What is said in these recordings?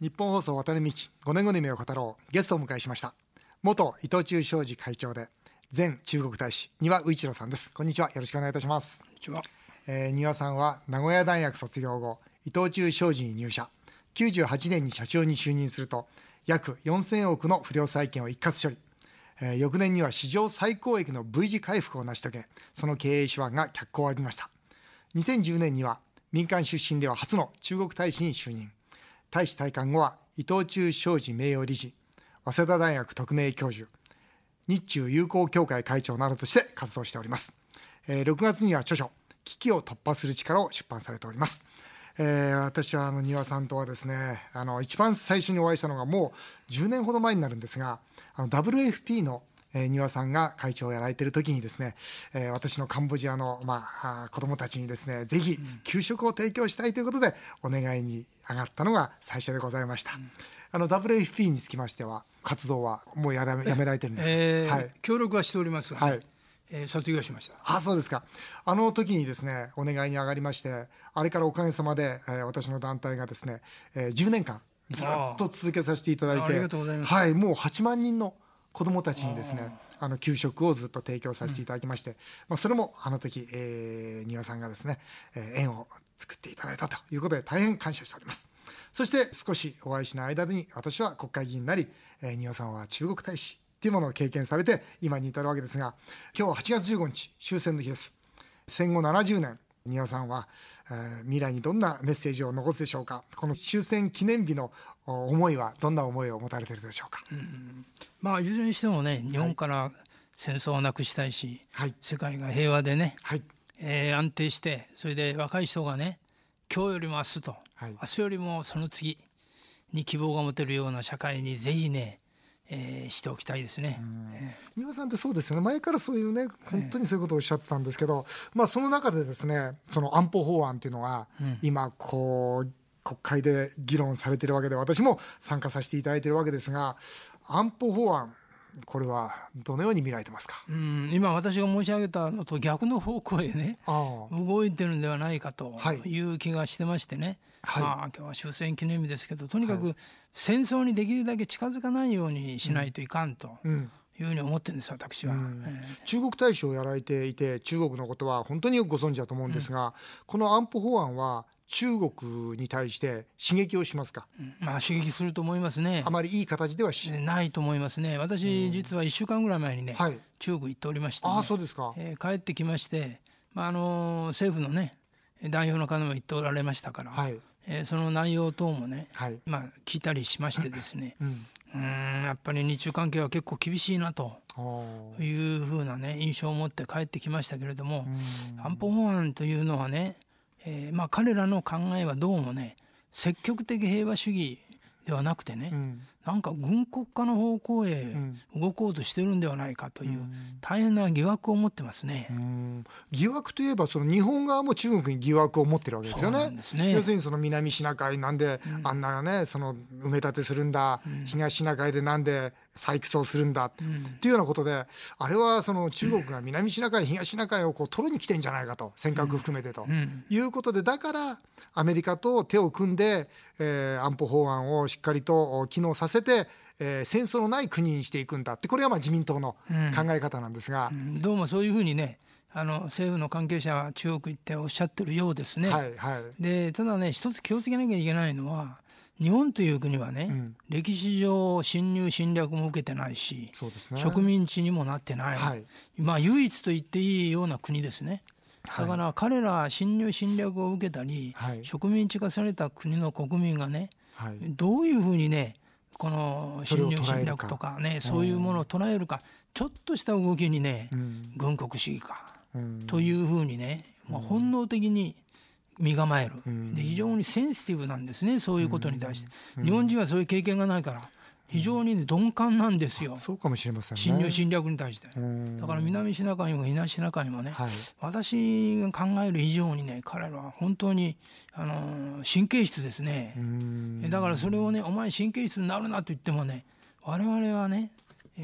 日本放送渡辺美希5年後の夢を語ろう。ゲストをお迎えしました。元伊藤忠商事会長で前中国大使丹羽宇一郎さんです。こんにちは。よろしくお願いいたします。こんにちは、えー、丹羽さんは名古屋大学卒業後伊藤忠商事に入社。98年に社長に就任すると約4000億の不良債権を一括処理、えー、翌年には史上最高益の V 字回復を成し遂げその経営手腕が脚光を浴びました。2010年には民間出身では初の中国大使に就任大使退官後は伊藤忠商事名誉理事早稲田大学特命教授日中友好協会会長などとして活動しております、えー、6月には著書「危機を突破する力」を出版されております。えー、私はあの庭さんとはですねあの一番最初にお会いしたのがもう10年ほど前になるんですがあの WFP のえー、さんが会長をやられている時にですね、えー、私のカンボジアの、まあ、子供たちにですねぜひ給食を提供したいということでお願いに上がったのが最初でございました。うん、あの WFP につきましては活動はもうやら やめられてるんですか、えー、はい、協力はしております。が、はい。えー、卒業しました。あそうですか。あの時にですねお願いに上がりましてあれからおかげさまで、えー、私の団体がですね、えー、10年間ずっと続けさせていただいてはいもう8万人の子どもたちにですねあの給食をずっと提供させていただきまして、うん、まあ、それもあの時、えー、庭さんがですね、えー、縁を作っていただいたということで大変感謝しております。そして少しお会いしない間に私は国会議員になり、えー、庭さんは中国大使っていうものを経験されて今に至るわけですが今日は8月15日終戦の日です。戦後70年庭さんは、えー、未来にどんなメッセージを残すでしょうか。この終戦記念日の思いはどんな思いを持たれているでしょうか、うん、まあいずれにしてもね日本から戦争をなくしたいし、はい、世界が平和でね、はいえー、安定してそれで若い人がね今日よりも明日と、はい、明日よりもその次に希望が持てるような社会にぜひねえー、しておきたいですね。丹羽さんってそうですよね。前からそういうね本当にそういうことをおっしゃってたんですけど、まあその中でですねその安保法案っていうのが今こう国会で議論されてるわけで私も参加させていただいてるわけですが安保法案これはどのように見られてますか、うん、今私が申し上げたのと逆の方向へね動いてるんではないかとい。う気がしてましてね、はい、まあ今日は終戦記念日ですけどとにかく戦争にできるだけ近づかないようにしないといかんと。うんいうふうに思ってるんです私は、中国大使をやられていて中国のことは本当によくご存知だと思うんですが、うん、この安保法案は中国に対して刺激をしますか、うん、まあ刺激すると思いますね。あまりいい形ではしないと思いますね。私、実は1週間ぐらい前にね、はい、中国行っておりまして、ね、あそうですか、えー、帰ってきまして、まあ、あの政府のね代表の方も言っておられましたから、はい。えー、その内容等もね、はい、まあ、聞いたりしましてですね、うん、うんやっぱり日中関係は結構厳しいなというふうなね印象を持って帰ってきましたけれども安保法案というのはねえー、まあ彼らの考えはどうもね積極的平和主義ではなくてね、うん、なんか軍国家の方向へ動こうとしてるんではないかという大変な疑惑を持ってますね。疑惑といえばその日本側も中国に疑惑を持ってるわけですよね。ね。要するにその南シナ海なんで、うん、あんなねその埋め立てするんだ、うん、東シナ海でなんで採掘をするんだ。っていうようなことで、あれはその中国が南シナ海東シナ海をこう取りに来てんじゃないかと尖閣含めてと。いうことでだからアメリカと手を組んで、えー、安保法案をしっかりと機能させて、えー、戦争のない国にしていくんだってこれはまあ自民党の考え方なんですが、うん。うん、どうもそういうふうにねあの政府の関係者は中国行っておっしゃってるようですね。はいはい、でただね一つ気をつけなきゃいけないのは日本という国はね、うん、歴史上侵入侵略も受けてないし、ね、植民地にもなってない、はい、まあ唯一と言っていいような国ですね。だから彼ら侵入侵略を受けたり、はい、植民地化された国の国民がね、はい、どういうふうにねこの侵入侵略とかねそういうものを捉えるか。ちょっとした動きにね、うん、軍国主義か、うん、というふうにね、まあ、本能的に身構える、で非常にセンシティブなんですねそういうことに対して、日本人はそういう経験がないから非常に、鈍感なんですよ。そうかもしれません、ね、侵入侵略に対して。だから南シナ海も東シナ海もね、はい、私が考える以上にね彼らは本当にあの神経質ですね。だからそれをねお前神経質になるなと言ってもね我々はね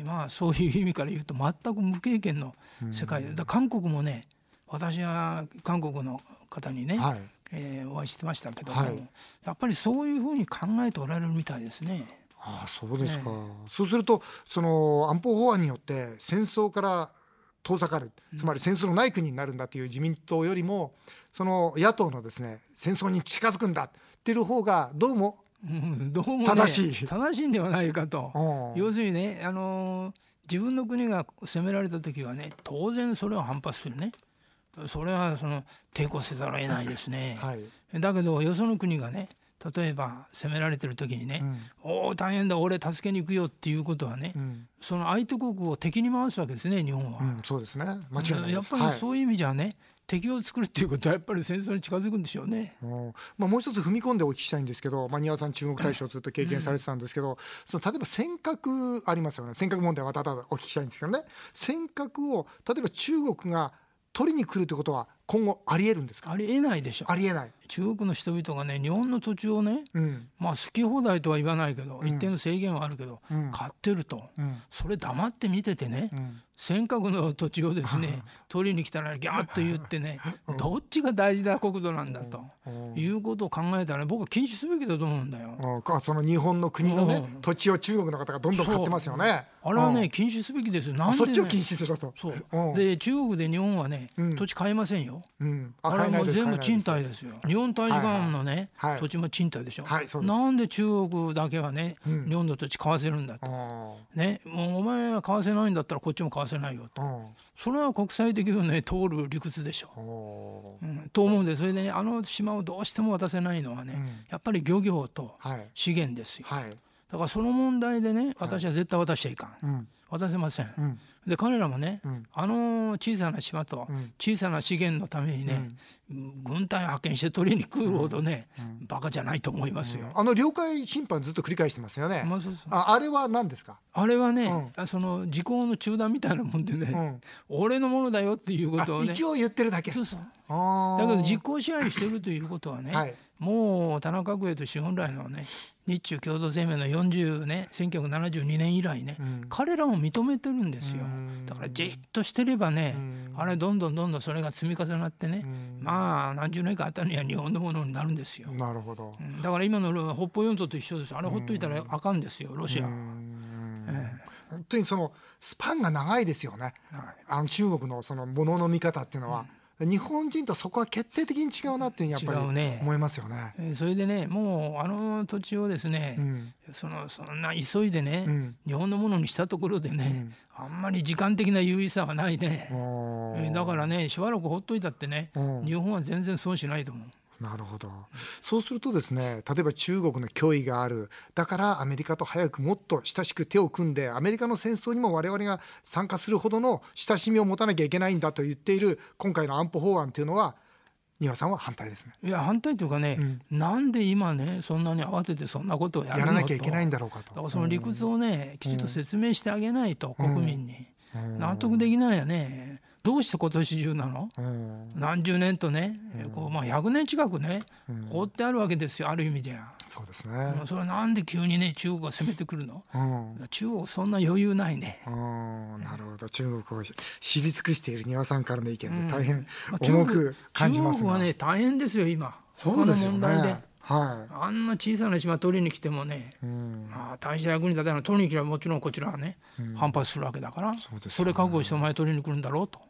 まあそういう意味から言うと全く無経験の世界。で韓国もね私は韓国の方にね、はい、えー、お会いしてましたけども、はい、やっぱりそういうふうに考えておられるみたいですね。ああそうですか、ね、そうするとその安保法案によって戦争から遠ざかる。つまり戦争のない国になるんだという自民党よりもその野党のですね戦争に近づくんだ。っていう方がどうもどうも、ね、正しい。正しいんではないかと。要するにねあの自分の国が攻められた時はね当然それは反発するね。それはその抵抗せざるを得ないですね、はい、だけどよその国がね例えば攻められてる時にね「うん、おお大変だ俺助けに行くよ」っていうことはね、うん、その相手国を敵に回すわけですね日本は、うん、そうですね。間違いないやっぱりそういう意味じゃね、はい、敵を作るっていうことはやっぱり戦争に近づくんでしょうね。まあ、もう一つ踏み込んでお聞きしたいんですけど、まあ、庭さん中国大使をずっと経験されてたんですけど、うん、その例えば尖閣ありますよね。尖閣問題はまたお聞きしたいんですけどね。尖閣を例えば中国が取りに来るということは今後ありえるんですか？ありえないでしょ。ありえない。中国の人々がね日本の土地をね、うん、まあ好き放題とは言わないけど、うん、一定の制限はあるけど、うん、買ってると、それ黙って見ててね、尖閣の土地をですね取りに来たらギャッと言ってねどっちが大事な国土なんだということを考えたら、ね、僕は禁止すべきだと思うんだよ。その日本の国のね土地を中国の方がどんどん買ってますよね。あれはね禁止すべきですよ。なんで、ね、そっちを禁止すると。そう。で中国で日本はね、土地買えませんよ。うん、あれはもう全部賃貸ですよ。日本大使館のね、はい。はい、土地も賃貸でしょ。はい、なんで中国だけはね、うん、日本の土地買わせるんだと。ね、もうお前は買わせないんだったらこっちも買わせないよと。それは国際的にね通る理屈でしょ。うん、と思うんでそれでねあの島をどうしても渡せないのはね、うん、やっぱり漁業と資源ですよ。はい。だからその問題でね私は絶対渡しちゃいかん、はい、渡せません、で彼らもね、うん、あの小さな島と小さな資源のためにね、うん、軍隊派遣して取りに来るほどね、うん、バカじゃないと思いますよ。あの領海侵犯ずっと繰り返してますよね。まあ、そうそう。ああれは何ですか？あれはね、その時効の中断みたいなもんでね、俺のものだよっていうことをね一応言ってるだけ。そうそう。だけど実効支配してるということはね、はい。もう田中角栄と資本来のね日中共同声明の40ね1972年以来ね、うん、彼らも認めてるんですよだからじっとしてればねあれどんどんどんどんそれが積み重なってねまあ何十年かあったには日本のものになるんですよ。なるほど、だから今の北方四島と一緒です。あれほっといたらあかんですよロシアは。本当にそのスパンが長いですよね、はい、あの中国のそのものの見方っていうのは、日本人とそこは決定的に違うなっていうやっぱり思いますよね。ねそれでねもうあの土地をですね、うん、そのそんな急いでね、うん、日本のものにしたところでね、うん、あんまり時間的な優位さはないね。だからねしばらくほっといたってね日本は全然損しないと思う。なるほど。そうするとですね例えば中国の脅威がある。だからアメリカと早くもっと親しく手を組んでアメリカの戦争にも我々が参加するほどの親しみを持たなきゃいけないんだと言っている今回の安保法案というのは丹羽さんは反対ですね。いや反対というかね、うん、なんで今ねそんなに慌ててそんなことをやらなきゃいけないんだろうかと。だからその理屈をね、きちんと説明してあげないと、国民に、納得できないよね。どうして今年中なの、うん、何十年とね、うん、こうまあ、100年近くね、うん、放ってあるわけですよある意味では。そうですね。それはなんで急にね中国が攻めてくるの、中国そんな余裕ないね。なるほど。中国を知り尽くしている丹羽さんからの意見で大変重く感じますが、中国はね大変ですよ今。そうですよね。はい、あんな小さな島取りに来てもね、うん、まあ、大した役に立たない取りに来ればもちろんこちらはね、うん、反発するわけだから、そ、ね,、れ覚悟してお前取りに来るんだろうと。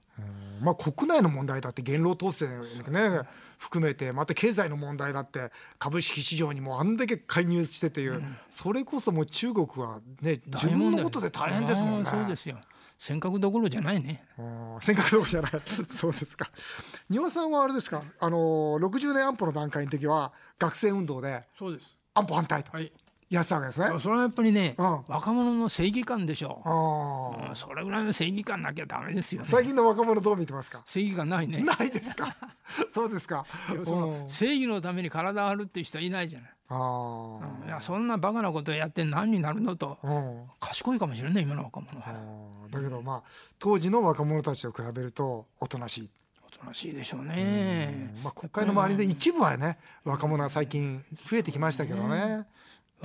まあ、国内の問題だって言論統制ね含めてまた経済の問題だって株式市場にもあんだけ介入してという、うん、それこそもう中国はね自分のことで大変ですもんね。そうですよ尖閣どころじゃないね。尖閣どころじゃない。そうですか。丹羽さんはあれですか。あの60年安保の段階の時は学生運動で。そうです。安保反対と。はい。やってたわけですね。それはやっぱりね、うん、若者の正義感でしょう、うん。それぐらいの正義感なきゃダメですよ、ね、最近の若者どう見てますか？正義感ないね。ないですか？そうですか。その正義のために体を張るっていう人はいないじゃない。あいやそんなバカなことやって何になるのと、賢いかもしれない今の若者は。だけどまあ当時の若者たちと比べるとおとなしい。おとなしいでしょうね。まあ国会の周りで一部はね若者は最近増えてきましたけどね。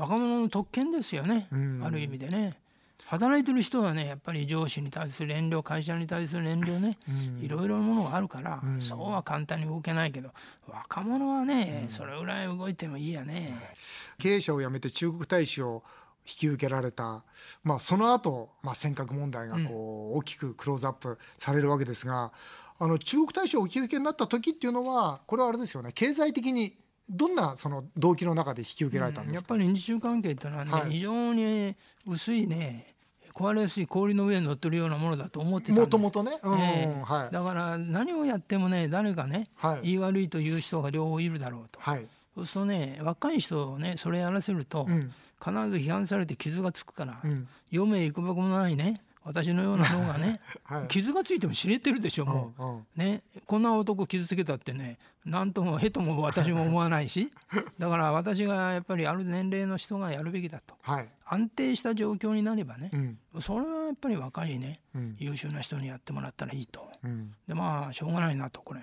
若者の特権ですよね、ある意味でね。働いてる人はねやっぱり上司に対する遠慮会社に対する遠慮ね、いろいろなものがあるから、うん、そうは簡単に動けないけど若者はね、それぐらい動いてもいいやね。経営者を辞めて中国大使を引き受けられた、まあ、その後、まあ尖閣問題がこう大きくクローズアップされるわけですが、あの中国大使をお引き受けになった時っていうのはこれはあれですよね。経済的にどんなその動機の中で引き受けられたんですか、うん、やっぱり日中関係っていうのはね、はい、非常に薄いね壊れやすい氷の上に乗ってるようなものだと思ってたんです。もともとね、うんえーはい、だから何をやってもね誰かね、はい、言い悪いという人が両方いるだろうと、はい、そうするとね若い人をねそれやらせると、うん、必ず批判されて傷がつくから、うん、余命いくばくもないね私のような脳がね、はい、傷がついても知れてるでしょもう、うんうん、ね。こんな男傷つけたってね何ともへとも私も思わないし だから私がやっぱりある年齢の人がやるべきだと、はい、安定した状況になればね、うん、それはやっぱり若いね、うん、優秀な人にやってもらったらいいと、うん、でまあしょうがないなとこれ、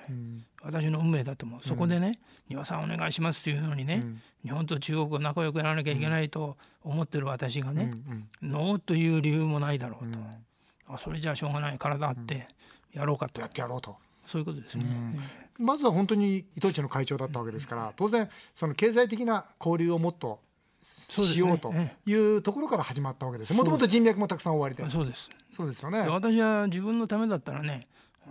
私の運命だと思う。そこでね「丹羽さんお願いします」というのにね、日本と中国が仲良くやらなきゃいけないと思ってる私がね、ノーという理由もないだろうと、あそれじゃあしょうがない体あってやろうかと、やってやろうと。そういうことですね、うん、まずは本当に伊藤忠の会長だったわけですから、当然その経済的な交流をもっとしようというところから始まったわけですもともと人脈もたくさん終わりで。そうです。そうですよね。私は自分のためだったらね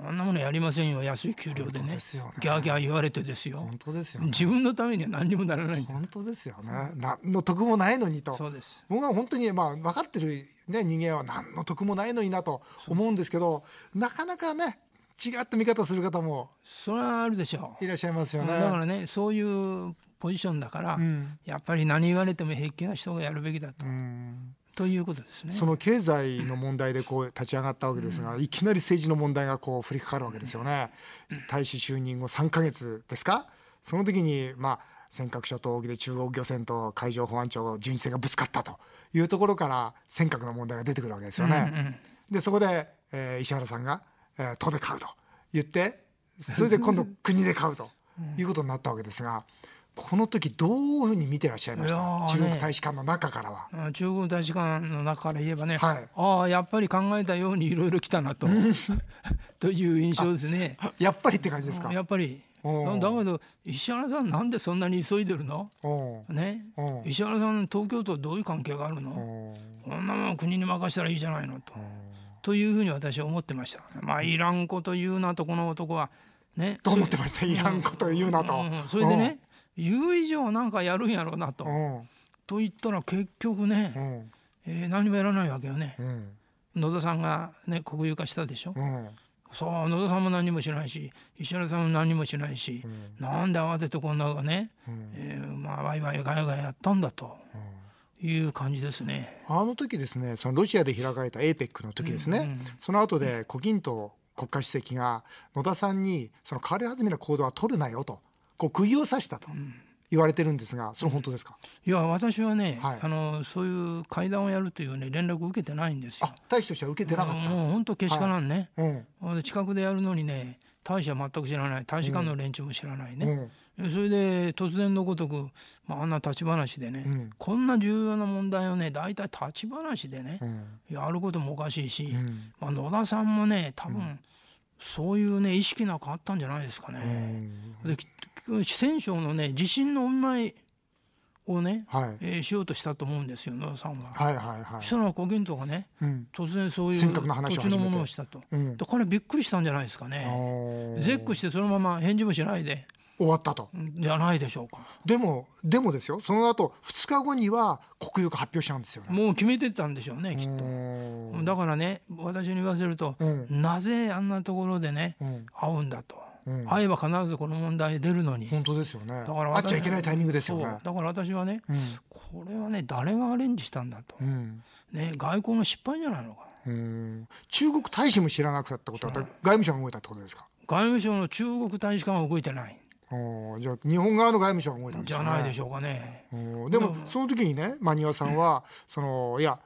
あんなものやりませんよ安い給料でね、ね、ギャーギャー言われてですよ。本当ですよ、ね、自分のためには何にもならない本当ですよね。何の得もないのにと。そうです。僕は本当にまあ分かってる、ね、人間は何の得もないのになと思うんですけどなかなかね違った見方する方もそれはあるでしょう。いらっしゃいますよね。だからねそういうポジションだから、うん、やっぱり何言われても平気な人がやるべきだと。ということですねその経済の問題でこう立ち上がったわけですが、うん、いきなり政治の問題がこう降りかかるわけですよね。大使就任後3か月ですか？その時にまあ尖閣諸島沖で中国漁船と海上保安庁巡視船がぶつかったというところから尖閣の問題が出てくるわけですよね。うんうん、でそこで、えー、石原さんが「えー、都で買う」と言ってそれで今度 国で買うということになったわけですが。この時どういうふうに見てらっしゃいました、ね、中国大使館の中からは。中国大使館の中から言えばね、はい、ああやっぱり考えたようにいろいろ来たなと。という印象ですね。やっぱりって感じですか？やっぱり。だけど石原さんなんでそんなに急いでるの？ね。石原さん東京とどういう関係があるの？こんなもん国に任せたらいいじゃないのと。というふうに私は思ってました。まあいらんこと言うなとこの男は。ね。と思ってました。いらんこと言うなと、それでね言う以上なんかやるんやろうなと。と言ったら結局ね、えー、何もやらないわけよね。野田さんがね国有化したでしょ？そう野田さんも何もしないし石原さんも何もしないし、うん、なんで慌ててこんなね、うん、えー、まあワイワイガヤガヤやったんだと。いう感じですねあの時ですねそのロシアで開かれた APEC の時ですね、うんうん、その後で胡錦涛国家主席が野田さんにその変わり弾みな行動は取るなよとこう釘を刺したと。言われてるんですが、それ本当ですか？いや、私はね、はい、あの、そういう会談をやるというね、連絡を受けてないんですよ。大使としては受けてなかった。もう本当けしからんね、はいうん、近くでやるのにね、大使は全く知らない、大使館の連中も知らないね。うん、それで突然のごとく、まあ、あんな立ち話でね、うん、こんな重要な問題をね大体立ち話でね、やることもおかしいし、まあ、野田さんもね多分、そういうね意識なんかあったんじゃないですかね。で四川省のね地震のお見舞いをね、はい、えー、しようとしたと思うんですよ野田さんは。はいはいはい、したら胡錦涛がね、うん、土地の地のものをしたと、うん、彼びっくりしたんじゃないですかね。絶句してそのまま返事もしないで。終わったと。じゃないでしょうか。でもでもですよその後2日後には国有化発表しちゃうんですよね。もう決めてたんでしょうねきっと。だからね私に言わせると、うん、なぜあんなところでね、うん、会うんだと。うん、会えば必ずこの問題出るのに。本当ですよね。だから会っちゃいけないタイミングですよね。だから私はね、うん、これはね誰がアレンジしたんだと、うん、ね、外交の失敗じゃないのか。中国大使も知らなくたってことは外務省が動いたってことですか？外務省の中国大使館は動いてない。じゃあ日本側の外務省が動いたんですね。じゃないでしょうかね。でもその時にねマニアさんは、そのいや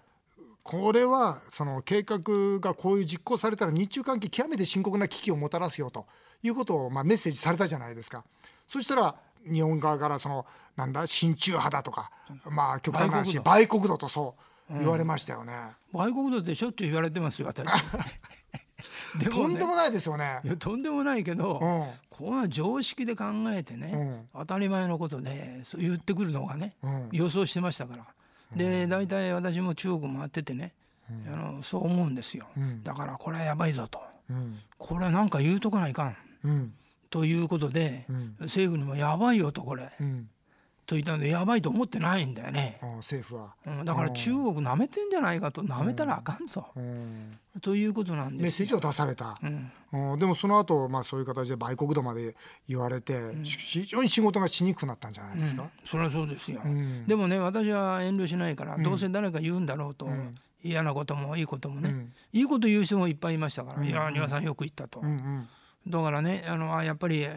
これはその計画がこういう実行されたら日中関係極めて深刻な危機をもたらすよということをまあメッセージされたじゃないですか。そしたら日本側からそのなんだ親中派だとかまあ極端な話売国度。とそう言われましたよね、うん、外国だってしょっちゅう言われてますよ私。でも、ね、とんでもないですよね。とんでもないけど、うん、こうは常識で考えてね、うん、当たり前のことでそう言ってくるのがね、予想してましたから。で大体私も中国回っててね、あのそう思うんですよ、だからこれはやばいぞと、これなんか言うとかないかん、ということで、政府にもやばいよとこれ、と言ったのでやばいと思ってないんだよね、政府は、うん、だから中国なめてんじゃないかとなめたらあかんぞ、ということなんですメッセージを出された、うん、でもその後、まあそういう形で売国度まで言われて、非常に仕事がしにくくなったんじゃないですか、それはそうですよ、でもね私は遠慮しないから、どうせ誰か言うんだろうと、嫌なこともいいこともね、いいこと言う人もいっぱいいましたから「いや丹羽さんよく言ったと」だからねあのやっぱり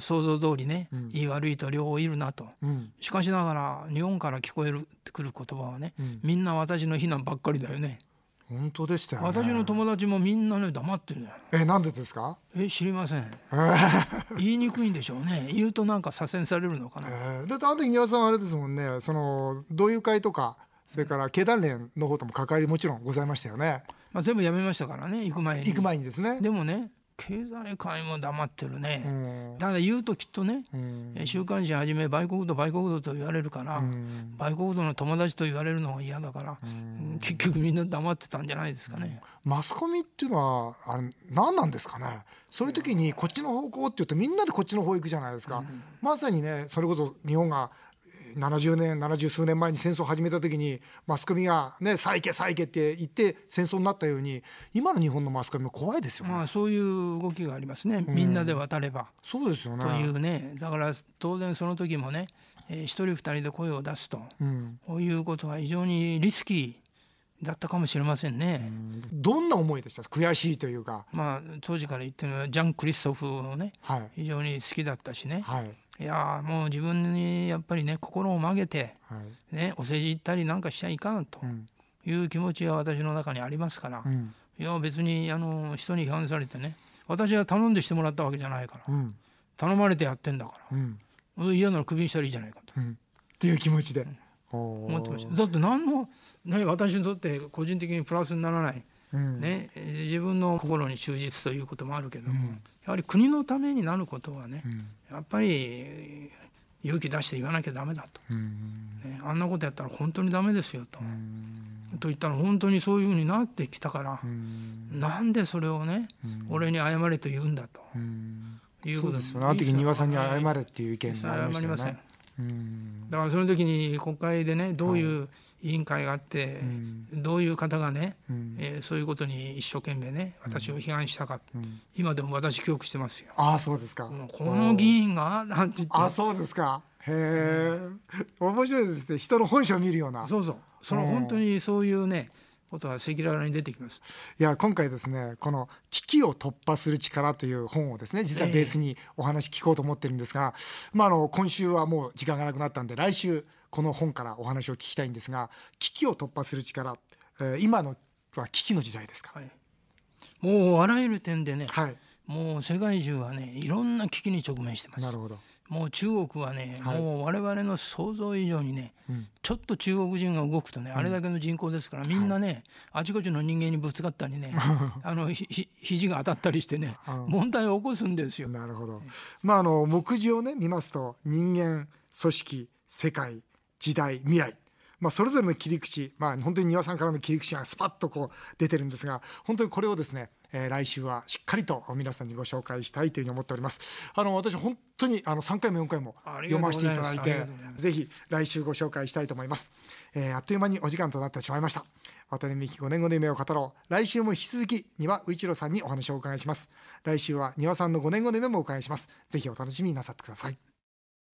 想像通りね、うん、いい悪いと両方いるなと、うん、しかしながら日本から聞こえるくる言葉はね、うん、みんな私の非難ばっかりだよね。本当でしたよ、ね、私の友達もみんなね黙ってるえなんでですか？え知りません。言いにくいんでしょうね。言うとなんか左遷されるのかな、えー、だってあの時庭さんあれですもんね。その同友会とかそれから経団連の方とも関わりもちろんございましたよね、まあ、全部やめましたからね行く前に。行く前にですね。でもね経済界も黙ってるね、うん、ただ言うときっとね、うん、週刊誌はじめ売国度売国度と言われるから、うん、売国度の友達と言われるのが嫌だから、うん、結局みんな黙ってたんじゃないですかね。マスコミっていうのはあれ何なんですかね。そういう時にこっちの方向って言うとみんなでこっちの方行くじゃないですか、まさにねそれこそ日本が70年70数年前に戦争を始めた時にマスコミがね「再起再起」って言って戦争になったように今の日本のマスコミも怖いですよね。まあそういう動きがありますね、みんなで渡れば。そうですよね。というね。だから当然その時もね、えー、一人二人で声を出すと、うん、こういうことは非常にリスキーだったかもしれませんね。どんな思いでした？悔しいというか。まあ当時から言ってるのはジャン・クリストフをね、はい、非常に好きだったしね、はい、いやもう自分にやっぱりね心を曲げて、はい、ね、お世辞言ったりなんかしちゃいかんという気持ちが私の中にありますから、うん、いや別にあの人に批判されてね私は頼んでしてもらったわけじゃないから、うん、頼まれてやってんだから、うん、嫌ならクビにしたらいいじゃないかと。っていう気持ちで、思ってました。だって何の、ね、私にとって個人的にプラスにならない、ね、自分の心に忠実ということもあるけども、やはり国のためになることはね、やっぱり勇気出して言わなきゃダメだと、ね、あんなことやったら本当にダメですよと。と言ったら本当にそういうふうになってきたから、うなんでそれをね、俺に謝れと言うんだと、いうことですよね。あの時庭さんに謝れっていう意見がありましたよね。だからその時に国会でねどういう委員会があって、うん、どういう方がね、うん、えー、そういうことに一生懸命ね私を批判したか、うん、今でも私記憶してますよ。ああそうですか。この議員がなんて言ってあそうですか。へえ、面白いですね人の本性を見るような。そうそうその本当にそういうねことは赤裸々に出てきます。いや今回ですねこの危機を突破する力という本をですね実はベースにお話聞こうと思ってるんですが、えー、まああの今週はもう時間がなくなったんで来週この本からお話を聞きたいんですが危機を突破する力、えー、今のは危機の時代ですか、はい、もうあらゆる点でね、はい、もう世界中はねいろんな危機に直面してます。なるほど。もう中国はね、はい、もう我々の想像以上にね、うん、ちょっと中国人が動くとね、あれだけの人口ですから、みんなね、はい、あちこちの人間にぶつかったりね あのひ肘が当たったりしてね、問題を起こすんですよ。なるほど、まあ、あの目次をね見ますと人間組織世界時代未来。まあ、それぞれの切り口、まあ、本当に丹羽さんからの切り口がスパッとこう出てるんですが本当にこれをですね、えー、来週はしっかりと皆さんにご紹介したいというふうに思っております。あの私本当にあの3回も4回も読ませていただいてぜひ来週ご紹介したいと思います、えー、あっという間にお時間となってしまいました。渡辺美希5年後の夢を語ろう。来週も引き続き丹羽宇一郎さんにお話をお伺いします。来週は丹羽さんの5年後の夢もお伺いします。ぜひお楽しみになさってください